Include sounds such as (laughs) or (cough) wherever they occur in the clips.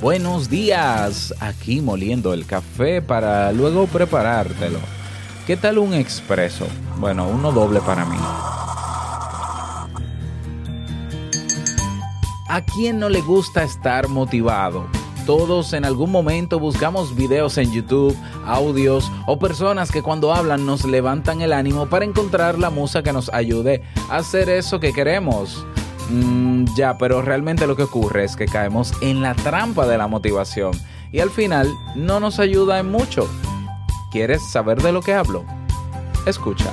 Buenos días, aquí moliendo el café para luego preparártelo. ¿Qué tal un expreso? Bueno, uno doble para mí. ¿A quién no le gusta estar motivado? Todos en algún momento buscamos videos en YouTube, audios o personas que cuando hablan nos levantan el ánimo para encontrar la musa que nos ayude a hacer eso que queremos. Mm, ya, pero realmente lo que ocurre es que caemos en la trampa de la motivación y al final no nos ayuda en mucho. ¿Quieres saber de lo que hablo? Escucha.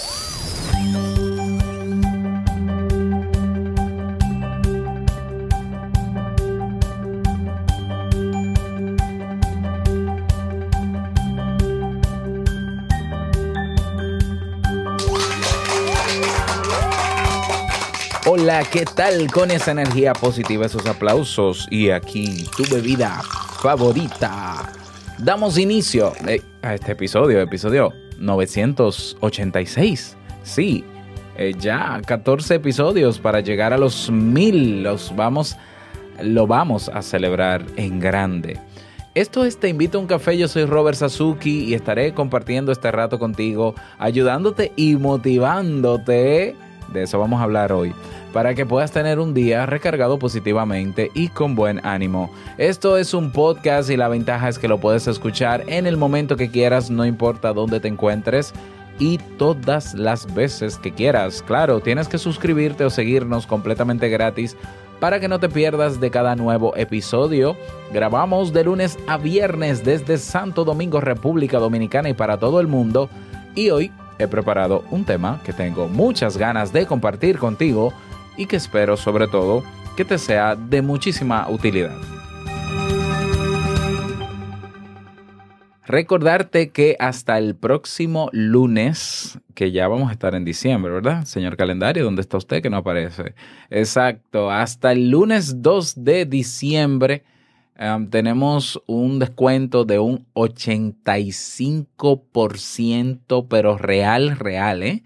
Hola, ¿qué tal con esa energía positiva, esos aplausos y aquí tu bebida favorita? Damos inicio eh, a este episodio, episodio 986. Sí, eh, ya 14 episodios para llegar a los mil. Los vamos, lo vamos a celebrar en grande. Esto es Te invito a un café, yo soy Robert Sasuki y estaré compartiendo este rato contigo, ayudándote y motivándote de eso vamos a hablar hoy, para que puedas tener un día recargado positivamente y con buen ánimo. Esto es un podcast y la ventaja es que lo puedes escuchar en el momento que quieras, no importa dónde te encuentres y todas las veces que quieras. Claro, tienes que suscribirte o seguirnos completamente gratis para que no te pierdas de cada nuevo episodio. Grabamos de lunes a viernes desde Santo Domingo, República Dominicana y para todo el mundo. Y hoy he preparado un tema que tengo muchas ganas de compartir contigo y que espero sobre todo que te sea de muchísima utilidad. Recordarte que hasta el próximo lunes, que ya vamos a estar en diciembre, ¿verdad? Señor calendario, ¿dónde está usted que no aparece? Exacto, hasta el lunes 2 de diciembre um, tenemos un descuento de un 85%, pero real, real, ¿eh?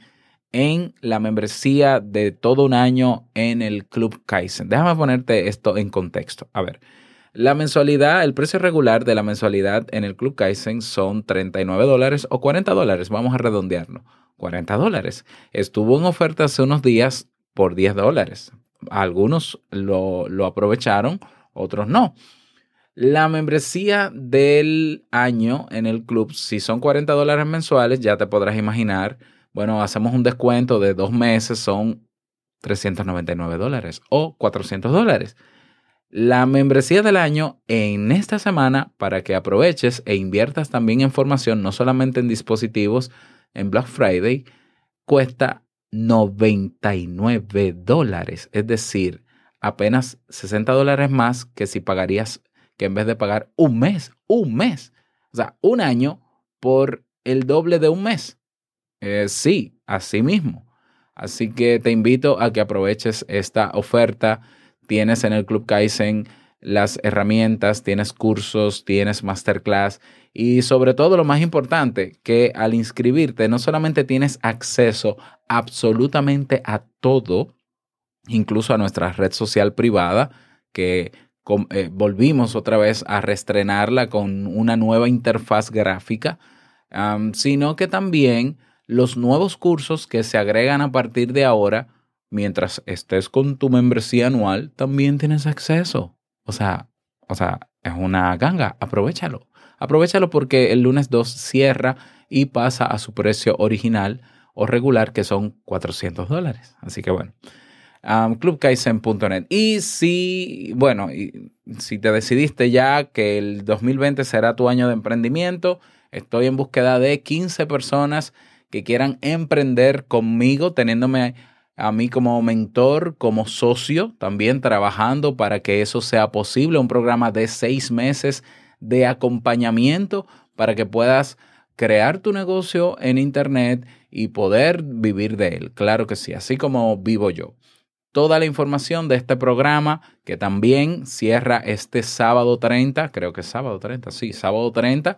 En la membresía de todo un año en el Club Kaizen. Déjame ponerte esto en contexto. A ver, la mensualidad, el precio regular de la mensualidad en el Club Kaizen son 39 dólares o 40 dólares. Vamos a redondearlo. 40 dólares. Estuvo en oferta hace unos días por 10 dólares. Algunos lo, lo aprovecharon, otros no. La membresía del año en el club, si son 40 dólares mensuales, ya te podrás imaginar, bueno, hacemos un descuento de dos meses, son 399 dólares o 400 dólares. La membresía del año en esta semana para que aproveches e inviertas también en formación, no solamente en dispositivos, en Black Friday, cuesta 99 dólares. Es decir, apenas 60 dólares más que si pagarías que en vez de pagar un mes, un mes, o sea, un año por el doble de un mes. Eh, sí, así mismo. Así que te invito a que aproveches esta oferta. Tienes en el Club Kaizen las herramientas, tienes cursos, tienes masterclass y sobre todo lo más importante, que al inscribirte no solamente tienes acceso absolutamente a todo, incluso a nuestra red social privada, que eh, volvimos otra vez a reestrenarla con una nueva interfaz gráfica, sino que también los nuevos cursos que se agregan a partir de ahora, mientras estés con tu membresía anual, también tienes acceso. O sea, o sea, es una ganga, aprovechalo. Aprovechalo porque el lunes 2 cierra y pasa a su precio original o regular, que son 400 dólares. Así que bueno. um. Y si, bueno, si te decidiste ya que el 2020 será tu año de emprendimiento, estoy en búsqueda de 15 personas que quieran emprender conmigo, teniéndome a mí como mentor, como socio, también trabajando para que eso sea posible. Un programa de seis meses de acompañamiento para que puedas crear tu negocio en Internet y poder vivir de él. Claro que sí, así como vivo yo. Toda la información de este programa, que también cierra este sábado 30, creo que es sábado 30, sí, sábado 30,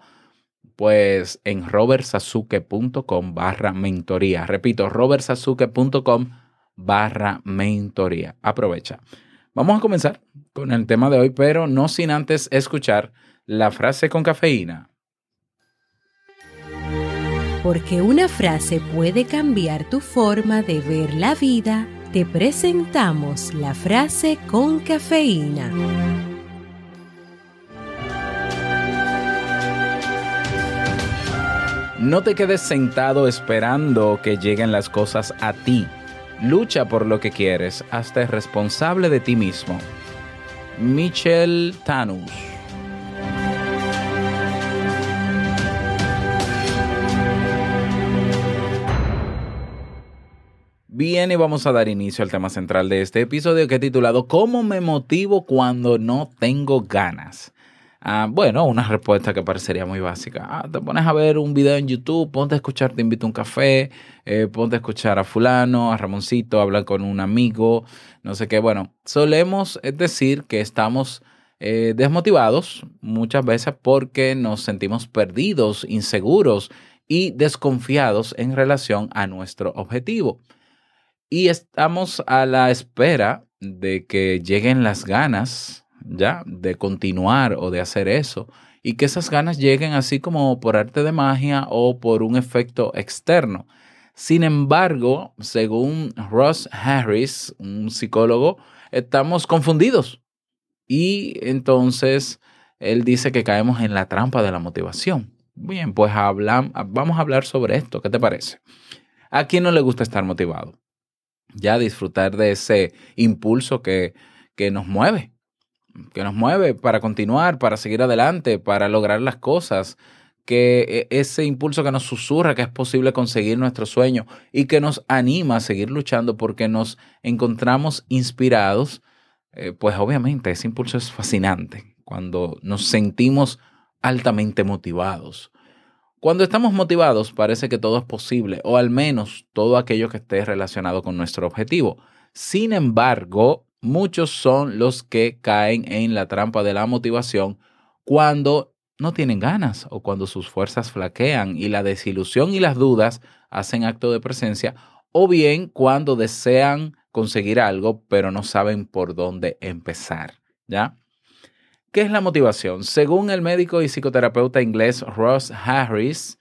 pues en robertsazuke.com barra mentoría. Repito, robertsazuke.com barra mentoría. Aprovecha. Vamos a comenzar con el tema de hoy, pero no sin antes escuchar la frase con cafeína. Porque una frase puede cambiar tu forma de ver la vida, te presentamos la frase con cafeína. No te quedes sentado esperando que lleguen las cosas a ti. Lucha por lo que quieres, hazte responsable de ti mismo. Michel Tanus. Bien, y vamos a dar inicio al tema central de este episodio que he titulado ¿Cómo me motivo cuando no tengo ganas? Ah, bueno, una respuesta que parecería muy básica. Ah, te pones a ver un video en YouTube, ponte a escuchar, te invito a un café, eh, ponte a escuchar a fulano, a Ramoncito, hablar con un amigo, no sé qué. Bueno, solemos decir que estamos eh, desmotivados muchas veces porque nos sentimos perdidos, inseguros y desconfiados en relación a nuestro objetivo. Y estamos a la espera de que lleguen las ganas, ¿ya? De continuar o de hacer eso. Y que esas ganas lleguen así como por arte de magia o por un efecto externo. Sin embargo, según Ross Harris, un psicólogo, estamos confundidos. Y entonces él dice que caemos en la trampa de la motivación. Bien, pues vamos a hablar sobre esto. ¿Qué te parece? ¿A quién no le gusta estar motivado? Ya disfrutar de ese impulso que, que nos mueve, que nos mueve para continuar, para seguir adelante, para lograr las cosas, que e- ese impulso que nos susurra que es posible conseguir nuestro sueño y que nos anima a seguir luchando porque nos encontramos inspirados, eh, pues obviamente ese impulso es fascinante cuando nos sentimos altamente motivados. Cuando estamos motivados parece que todo es posible, o al menos todo aquello que esté relacionado con nuestro objetivo. Sin embargo, muchos son los que caen en la trampa de la motivación cuando no tienen ganas o cuando sus fuerzas flaquean y la desilusión y las dudas hacen acto de presencia, o bien cuando desean conseguir algo pero no saben por dónde empezar, ¿ya? ¿Qué es la motivación? Según el médico y psicoterapeuta inglés Ross Harris,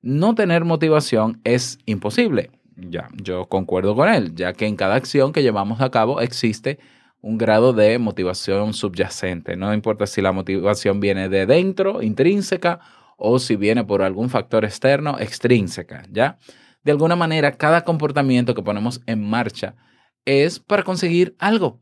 no tener motivación es imposible. Ya, yo concuerdo con él, ya que en cada acción que llevamos a cabo existe un grado de motivación subyacente. No importa si la motivación viene de dentro, intrínseca, o si viene por algún factor externo, extrínseca, ¿ya? De alguna manera, cada comportamiento que ponemos en marcha es para conseguir algo.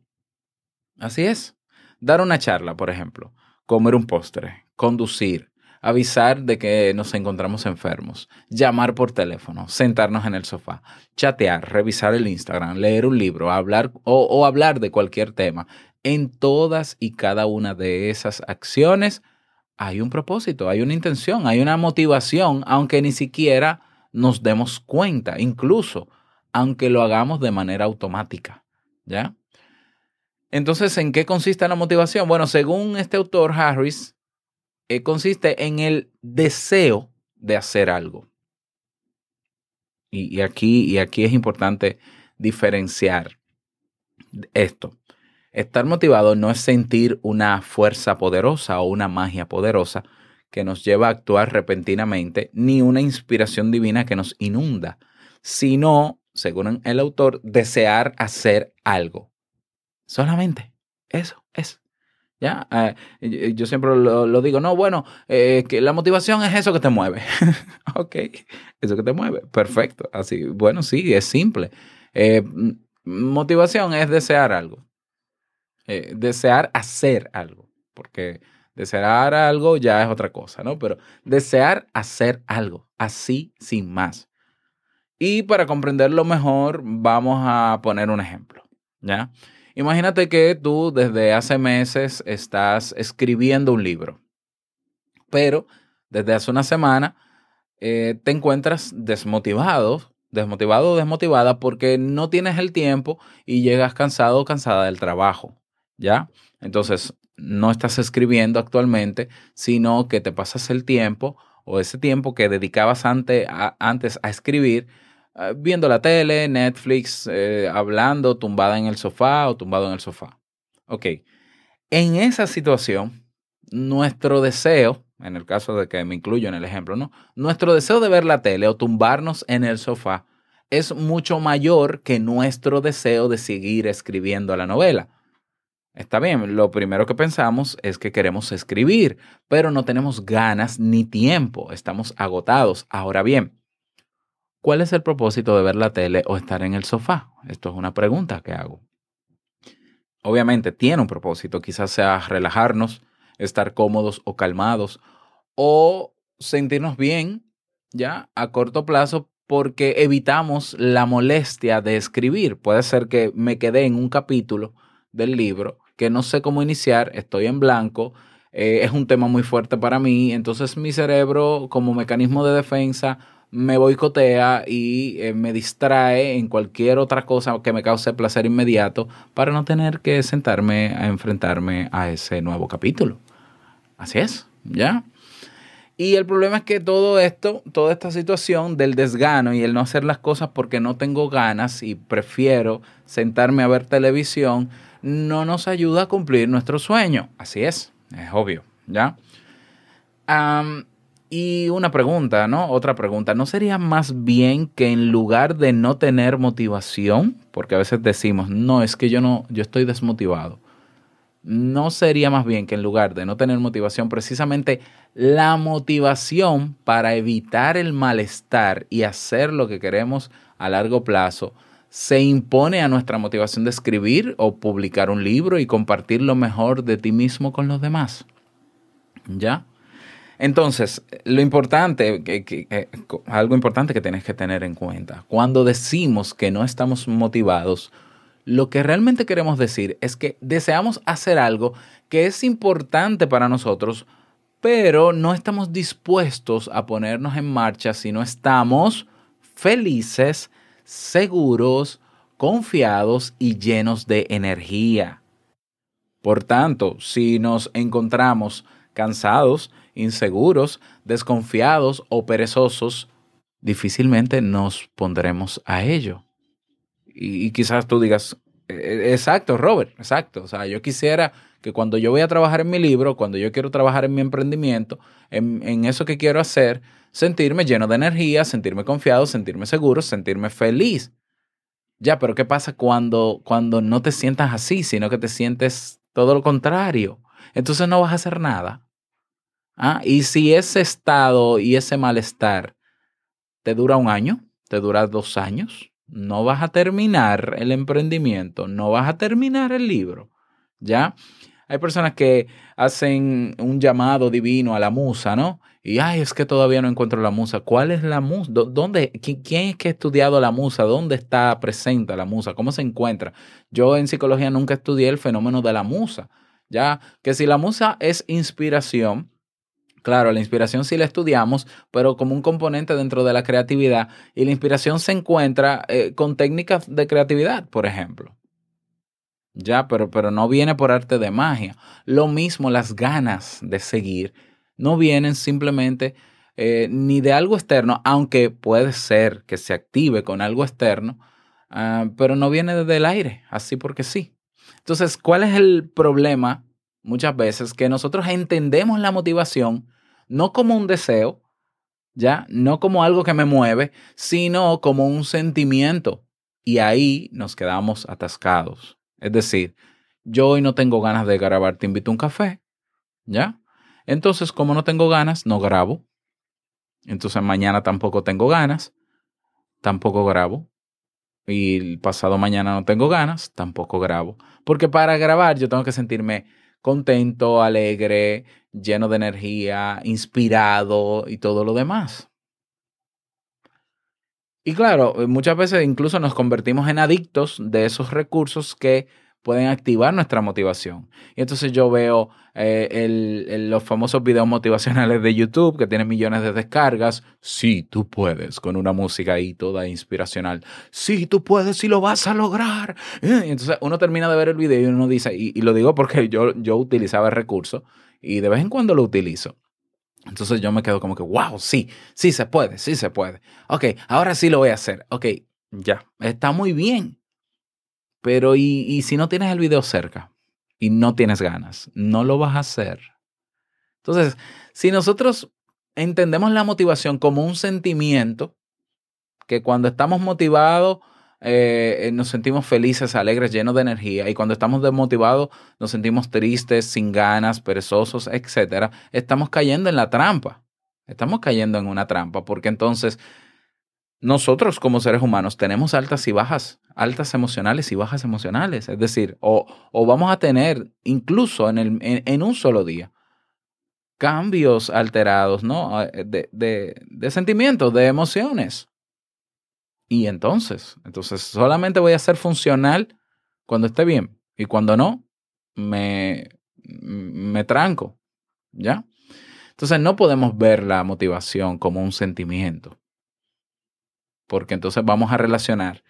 Así es. Dar una charla, por ejemplo, comer un postre, conducir, avisar de que nos encontramos enfermos, llamar por teléfono, sentarnos en el sofá, chatear, revisar el Instagram, leer un libro, hablar o, hablar de cualquier tema. En todas y cada una de esas acciones hay un propósito, hay una intención, hay una motivación, aunque ni siquiera nos demos cuenta, incluso aunque lo hagamos de manera automática, ¿ya? Entonces, ¿en qué consiste la motivación? Bueno, según este autor Harris, eh, consiste en el deseo de hacer algo. Y, aquí, y aquí es importante diferenciar esto. Estar motivado no es sentir una fuerza poderosa o una magia poderosa que nos lleva a actuar repentinamente, ni una inspiración divina que nos inunda, sino, según el autor, desear hacer algo. Solamente eso es. ¿Ya? Eh, yo- yo siempre lo, digo, no, bueno, eh, que la motivación es eso que te mueve. (laughs) ok, eso que te mueve, perfecto. Así, bueno, sí, es simple. Eh, Motivación es desear algo. Eh, desear hacer algo. Porque desear algo ya es otra cosa, ¿no? Pero desear hacer algo, así sin más. Y para comprenderlo mejor, vamos a poner un ejemplo, ¿ya? Imagínate que tú desde hace meses estás escribiendo un libro, pero desde hace una semana eh, te encuentras desmotivado, desmotivado o desmotivada porque no tienes el tiempo y llegas cansado o cansada del trabajo, ¿ya? Entonces, no estás escribiendo actualmente, sino que te pasas el tiempo o ese tiempo que dedicabas antes a escribir, viendo la tele, Netflix, eh, hablando, tumbada en el sofá o tumbado en el sofá. Ok, en esa situación, nuestro deseo, en el caso de que me incluyo en el ejemplo, ¿no? Nuestro deseo de ver la tele o tumbarnos en el sofá es mucho mayor que nuestro deseo de seguir escribiendo la novela. Está bien, lo primero que pensamos es que queremos escribir, pero no tenemos ganas ni tiempo, estamos agotados. Ahora bien, ¿cuál es el propósito de ver la tele o estar en el sofá? Esto es una pregunta que hago. Obviamente tiene un propósito, quizás sea relajarnos, estar cómodos o calmados, o sentirnos bien, ya, a corto plazo, porque evitamos la molestia de escribir. Puede ser que me quedé en un capítulo del libro que no sé cómo iniciar, estoy en blanco, eh, es un tema muy fuerte para mí, entonces mi cerebro como mecanismo de defensa me boicotea y eh, me distrae en cualquier otra cosa que me cause placer inmediato para no tener que sentarme a enfrentarme a ese nuevo capítulo. Así es, ¿ya? Y el problema es que todo esto, toda esta situación del desgano y el no hacer las cosas porque no tengo ganas y prefiero sentarme a ver televisión, no nos ayuda a cumplir nuestro sueño. Así es, es obvio, ¿ya? Y una pregunta, ¿no? Otra pregunta, ¿no sería más bien que en lugar de no tener motivación, porque a veces decimos, no, es que yo no, yo estoy desmotivado, ¿no sería más bien que en lugar de no tener motivación, precisamente la motivación para evitar el malestar y hacer lo que queremos a largo plazo se impone a nuestra motivación de escribir o publicar un libro y compartir lo mejor de ti mismo con los demás? ¿Ya? Entonces, lo importante, que, algo importante que tienes que tener en cuenta, cuando decimos que no estamos motivados, lo que realmente queremos decir es que deseamos hacer algo que es importante para nosotros, pero no estamos dispuestos a ponernos en marcha si no estamos felices, seguros, confiados y llenos de energía. Por tanto, si nos encontramos cansados, inseguros, desconfiados o perezosos, difícilmente nos pondremos a ello. Y, y quizás tú digas, "Eh, exacto, Robert, exacto. O sea, yo quisiera que cuando yo voy a trabajar en mi libro, cuando yo quiero trabajar en mi emprendimiento, en, en eso que quiero hacer, sentirme lleno de energía, sentirme confiado, sentirme seguro, sentirme feliz. Ya, pero ¿qué pasa cuando, cuando no te sientas así, sino que te sientes todo lo contrario? Entonces no vas a hacer nada. Ah, y si ese estado y ese malestar te dura un año, te dura dos años, no vas a terminar el emprendimiento, no vas a terminar el libro. ¿Ya? Hay personas que hacen un llamado divino a la musa, ¿no? Y, ay, es que todavía no encuentro la musa. ¿Cuál es la musa? ¿Dó- ¿Dónde? qui- ¿Quién es que ha estudiado la musa? ¿Dónde está presente la musa? ¿Cómo se encuentra? Yo en psicología nunca estudié el fenómeno de la musa. Ya, que si la musa es inspiración, Claro, la inspiración sí la estudiamos, pero como un componente dentro de la creatividad. Y la inspiración se encuentra eh, con técnicas de creatividad, por ejemplo. Ya, pero, pero no viene por arte de magia. Lo mismo las ganas de seguir no vienen simplemente eh, ni de algo externo, aunque puede ser que se active con algo externo, ah, pero no viene desde el aire, así porque sí. Entonces, ¿cuál es el problema? Muchas veces que nosotros entendemos la motivación no como un deseo, ya, no como algo que me mueve, sino como un sentimiento. Y ahí nos quedamos atascados. Es decir, yo hoy no tengo ganas de grabar, te invito a un café, ¿ya? Entonces, como no tengo ganas, no grabo. Entonces, mañana tampoco tengo ganas, tampoco grabo. y el pasado mañana no tengo ganas, tampoco grabo. Porque para grabar yo tengo que sentirme contento, alegre, lleno de energía, inspirado y todo lo demás. Y claro, muchas veces incluso nos convertimos en adictos de esos recursos que pueden activar nuestra motivación. Y entonces yo veo eh, los famosos videos motivacionales de YouTube que tienen millones de descargas. Sí, tú puedes, con una música ahí toda inspiracional. Sí, tú puedes y lo vas a lograr. Y entonces uno termina de ver el video y uno dice, y, y lo digo porque yo, yo utilizaba el recurso y de vez en cuando lo utilizo. Entonces yo me quedo como que, wow, sí, sí se puede, sí se puede. Ok, ahora sí lo voy a hacer. Ok, ya, está muy bien. Pero ¿y, si no tienes el video cerca y no tienes ganas? No lo vas a hacer. Entonces, si nosotros entendemos la motivación como un sentimiento, que cuando estamos motivados eh, eh, nos sentimos felices, alegres, llenos de energía, y cuando estamos desmotivados nos sentimos tristes, sin ganas, perezosos, etcétera, estamos cayendo en la trampa. Estamos cayendo en una trampa, porque entonces nosotros como seres humanos tenemos altas y bajas, altas emocionales y bajas emocionales. Es decir, o, o vamos a tener incluso en, el, en, un solo día cambios alterados, ¿no? Eh, De, de, de sentimientos, de emociones. Y entonces, entonces solamente voy a ser funcional cuando esté bien. Y cuando no, me, me tranco. ¿Ya? Entonces no podemos ver la motivación como un sentimiento. Porque entonces vamos a relacionar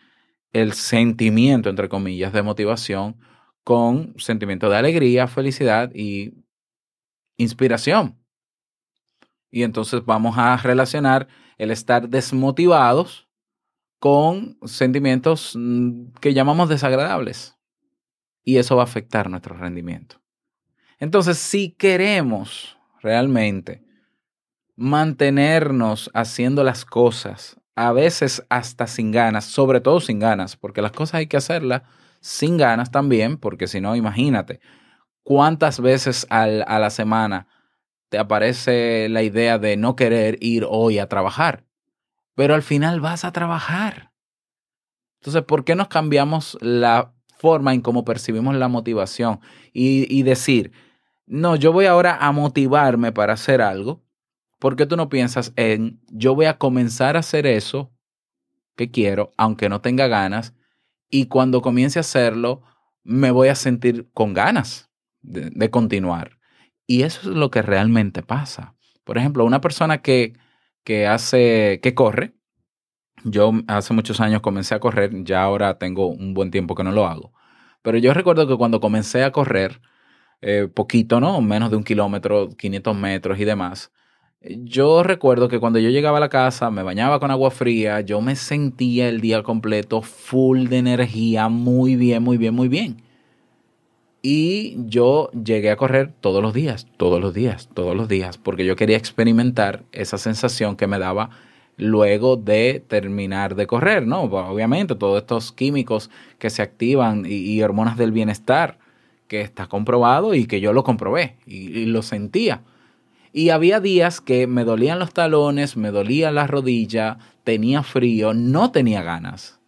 el sentimiento, entre comillas, de motivación con sentimiento de alegría, felicidad y inspiración. Y entonces vamos a relacionar el estar desmotivados con sentimientos mm, que llamamos desagradables. Y eso va a afectar nuestro rendimiento. Entonces, si queremos realmente mantenernos haciendo las cosas, a veces hasta sin ganas, sobre todo sin ganas, porque las cosas hay que hacerlas sin ganas también, porque si no, imagínate, cuántas veces al- a la semana te aparece la idea de no querer ir hoy a trabajar, pero al final vas a trabajar. Entonces, ¿por qué nos cambiamos la forma en cómo percibimos la motivación y, y decir, no, yo voy ahora a motivarme para hacer algo? ¿Por qué tú no piensas en, yo voy a comenzar a hacer eso que quiero, aunque no tenga ganas, y cuando comience a hacerlo, me voy a sentir con ganas de, continuar? Y eso es lo que realmente pasa. Por ejemplo, una persona que, que hace, que corre, yo hace muchos años comencé a correr, ya ahora tengo un buen tiempo que no lo hago. Pero yo recuerdo que cuando comencé a correr, eh, poquito, ¿no? Menos de un kilómetro, 500 metros y demás. Yo recuerdo que cuando yo llegaba a la casa, me bañaba con agua fría, yo me sentía el día completo full de energía, muy bien, muy bien, muy bien. Y yo llegué a correr todos los días, todos los días, todos los días, porque yo quería experimentar esa sensación que me daba luego de terminar de correr, ¿no? Obviamente, todos estos químicos que se activan y, hormonas del bienestar, que está comprobado y que yo lo comprobé y lo sentía. Y había días que me dolían los talones, me dolía la rodilla, tenía frío, no tenía ganas.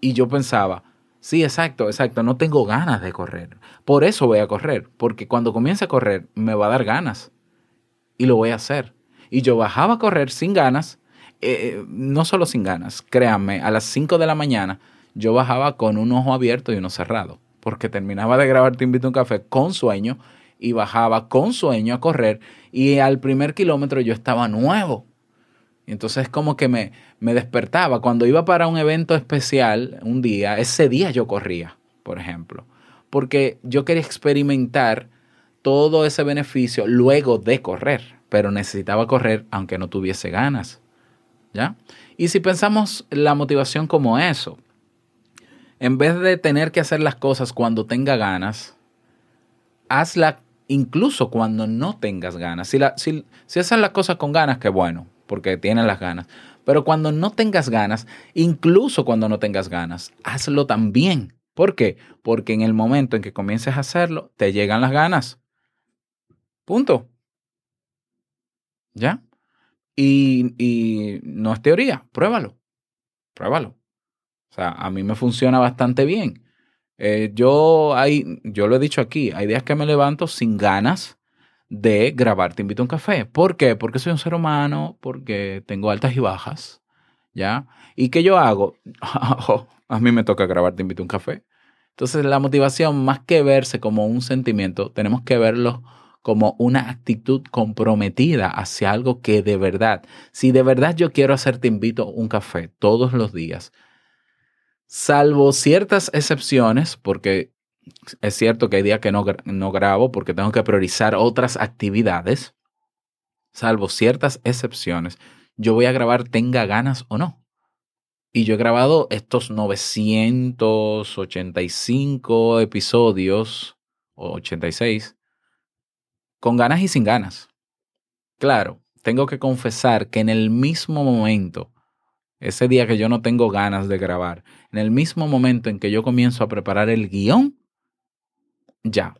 Y yo pensaba, sí, exacto, exacto, no tengo ganas de correr. Por eso voy a correr, porque cuando comience a correr me va a dar ganas. Y lo voy a hacer. Y yo bajaba a correr sin ganas, eh, no solo sin ganas, créanme, a las 5 de la mañana yo bajaba con un ojo abierto y uno cerrado, porque terminaba de grabar Te invito a un café con sueño y bajaba con sueño a correr y al primer kilómetro yo estaba nuevo. Entonces como que me, me despertaba. Cuando iba para un evento especial un día, ese día yo corría, por ejemplo, porque yo quería experimentar todo ese beneficio luego de correr, pero necesitaba correr aunque no tuviese ganas. ¿Ya? Y si pensamos la motivación como eso, en vez de tener que hacer las cosas cuando tenga ganas, hazla incluso cuando no tengas ganas. Si, la, si, si haces las cosas con ganas, qué bueno, porque tienes las ganas. Pero cuando no tengas ganas, incluso cuando no tengas ganas, hazlo también. ¿Por qué? Porque en el momento en que comiences a hacerlo, te llegan las ganas. Punto. ¿Ya? Y, y no es teoría, pruébalo. Pruébalo. O sea, a mí me funciona bastante bien. Eh, yo, hay, yo lo he dicho aquí, hay días que me levanto sin ganas de grabar Te invito a un café. ¿Por qué? Porque soy un ser humano, porque tengo altas y bajas, ¿ya? ¿Y qué yo hago? (laughs) a mí me toca grabar Te invito a un café. Entonces, la motivación, más que verse como un sentimiento, tenemos que verlo como una actitud comprometida hacia algo que de verdad, si de verdad yo quiero hacer Te invito a un café todos los días, salvo ciertas excepciones, porque es cierto que hay días que no, no grabo porque tengo que priorizar otras actividades, salvo ciertas excepciones, yo voy a grabar tenga ganas o no. Y yo he grabado estos 985 episodios, o 86, con ganas y sin ganas. Claro, tengo que confesar que en el mismo momento, ese día que yo no tengo ganas de grabar, en el mismo momento en que yo comienzo a preparar el guion, ya,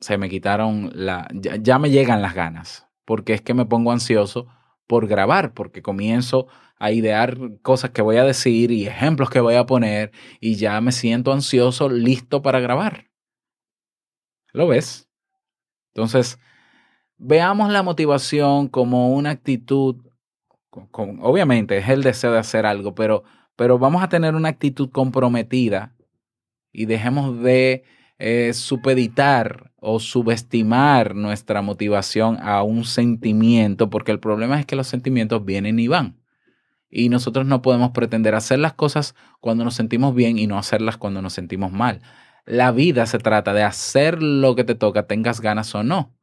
se me quitaron la, ya, ya me llegan las ganas, porque es que me pongo ansioso por grabar, porque comienzo a idear cosas que voy a decir y ejemplos que voy a poner y ya me siento ansioso, listo para grabar. ¿Lo ves? Entonces, veamos la motivación como una actitud, obviamente es el deseo de hacer algo, pero, pero vamos a tener una actitud comprometida y dejemos de eh, supeditar o subestimar nuestra motivación a un sentimiento, porque el problema es que los sentimientos vienen y van. Y nosotros no podemos pretender hacer las cosas cuando nos sentimos bien y no hacerlas cuando nos sentimos mal. La vida se trata de hacer lo que te toca, tengas ganas o no.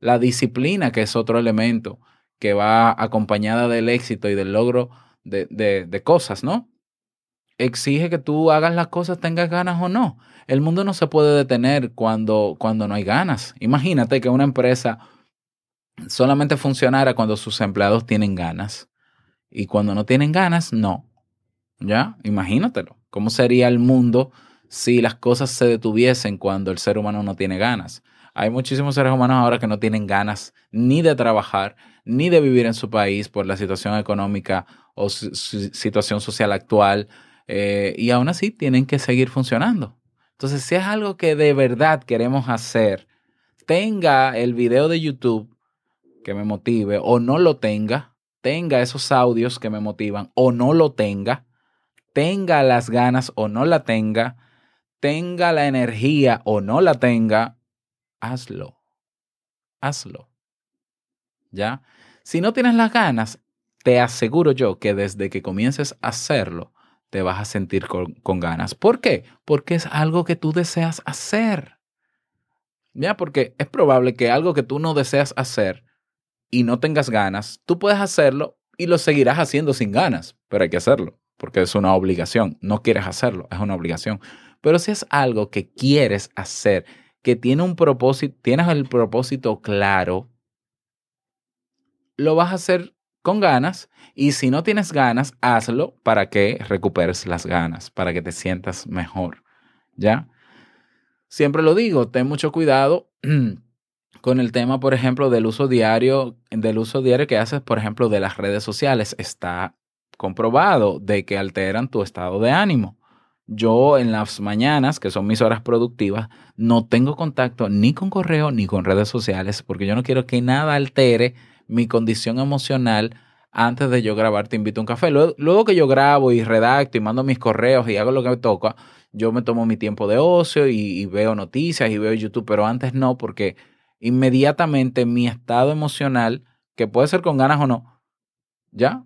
La disciplina, que es otro elemento que va acompañada del éxito y del logro de, de- cosas, ¿no? Exige que tú hagas las cosas, tengas ganas o no. El mundo no se puede detener cuando, cuando no hay ganas. Imagínate que una empresa solamente funcionara cuando sus empleados tienen ganas. Y cuando no tienen ganas, no. ¿Ya? Imagínatelo. ¿Cómo sería el mundo si las cosas se detuviesen cuando el ser humano no tiene ganas? Hay muchísimos seres humanos ahora que no tienen ganas ni de trabajar, ni de vivir en su país por la situación económica o su, situación social actual, eh, y aún así tienen que seguir funcionando. Entonces, si es algo que de verdad queremos hacer, tenga el video de YouTube que me motive o no lo tenga, tenga esos audios que me motivan o no lo tenga, tenga las ganas o no la tenga, tenga la energía o no la tenga, hazlo. Hazlo. ¿Ya? Si no tienes las ganas, te aseguro yo que desde que comiences a hacerlo, te vas a sentir con, con ganas. ¿Por qué? Porque es algo que tú deseas hacer. ¿Ya? Porque es probable que algo que tú no deseas hacer y no tengas ganas, tú puedes hacerlo y lo seguirás haciendo sin ganas, pero hay que hacerlo, porque es una obligación. No quieres hacerlo, es una obligación. Pero si es algo que quieres hacer, que tiene un propósito, tienes el propósito claro, lo vas a hacer con ganas y si no tienes ganas, hazlo para que recuperes las ganas, para que te sientas mejor. ¿Ya? Siempre lo digo, ten mucho cuidado (clears throat) con el tema, por ejemplo, del uso diario, del uso diario que haces, por ejemplo, de las redes sociales. Está comprobado de que alteran tu estado de ánimo. Yo en las mañanas, que son mis horas productivas, no tengo contacto ni con correo ni con redes sociales porque yo no quiero que nada altere mi condición emocional antes de yo grabar Te invito a un café. Luego, luego que yo grabo y redacto y mando mis correos y hago lo que me toca, yo me tomo mi tiempo de ocio y, veo noticias y veo YouTube, pero antes no porque inmediatamente mi estado emocional, que puede ser con ganas o no, ya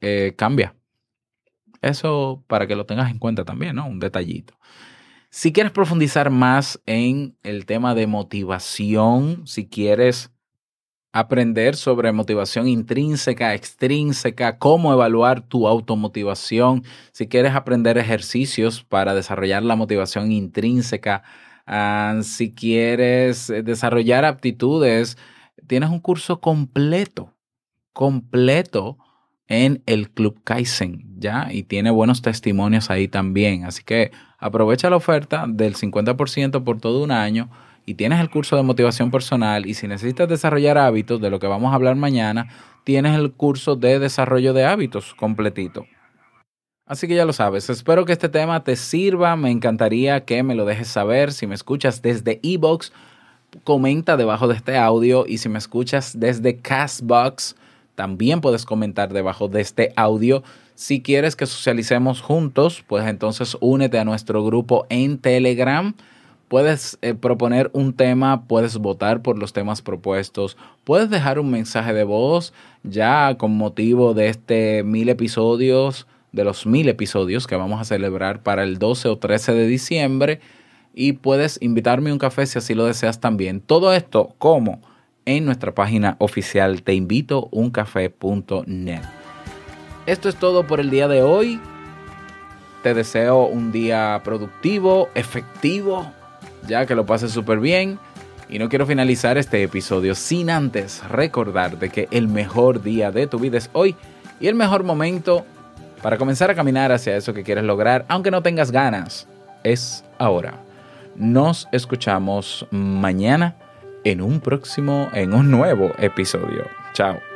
eh, cambia. Eso para que lo tengas en cuenta también, ¿no? Un detallito. Si quieres profundizar más en el tema de motivación, si quieres aprender sobre motivación intrínseca, extrínseca, cómo evaluar tu automotivación, si quieres aprender ejercicios para desarrollar la motivación intrínseca, uh, si quieres desarrollar aptitudes, tienes un curso completo, completo en el Club Kaizen, ¿ya? Y tiene buenos testimonios ahí también. Así que aprovecha la oferta del 50% por todo un año y tienes el curso de motivación personal y si necesitas desarrollar hábitos, de lo que vamos a hablar mañana, tienes el curso de desarrollo de hábitos completito. Así que ya lo sabes, espero que este tema te sirva, me encantaría que me lo dejes saber. Si me escuchas desde Ebox, comenta debajo de este audio y si me escuchas desde Castbox, también puedes comentar debajo de este audio. Si quieres que socialicemos juntos, pues entonces únete a nuestro grupo en Telegram. Puedes eh, proponer un tema, puedes votar por los temas propuestos, puedes dejar un mensaje de voz ya con motivo de este mil episodios, de los mil episodios que vamos a celebrar para el 12 o 13 de diciembre y puedes invitarme un café si así lo deseas también. Todo esto como en nuestra página oficial teinvitouncafé.net. Esto es todo por el día de hoy. Te deseo un día productivo, efectivo, ya que lo pases súper bien. Y no quiero finalizar este episodio sin antes recordarte que el mejor día de tu vida es hoy y el mejor momento para comenzar a caminar hacia eso que quieres lograr, aunque no tengas ganas, es ahora. Nos escuchamos mañana en un próximo, en un nuevo episodio. Chao.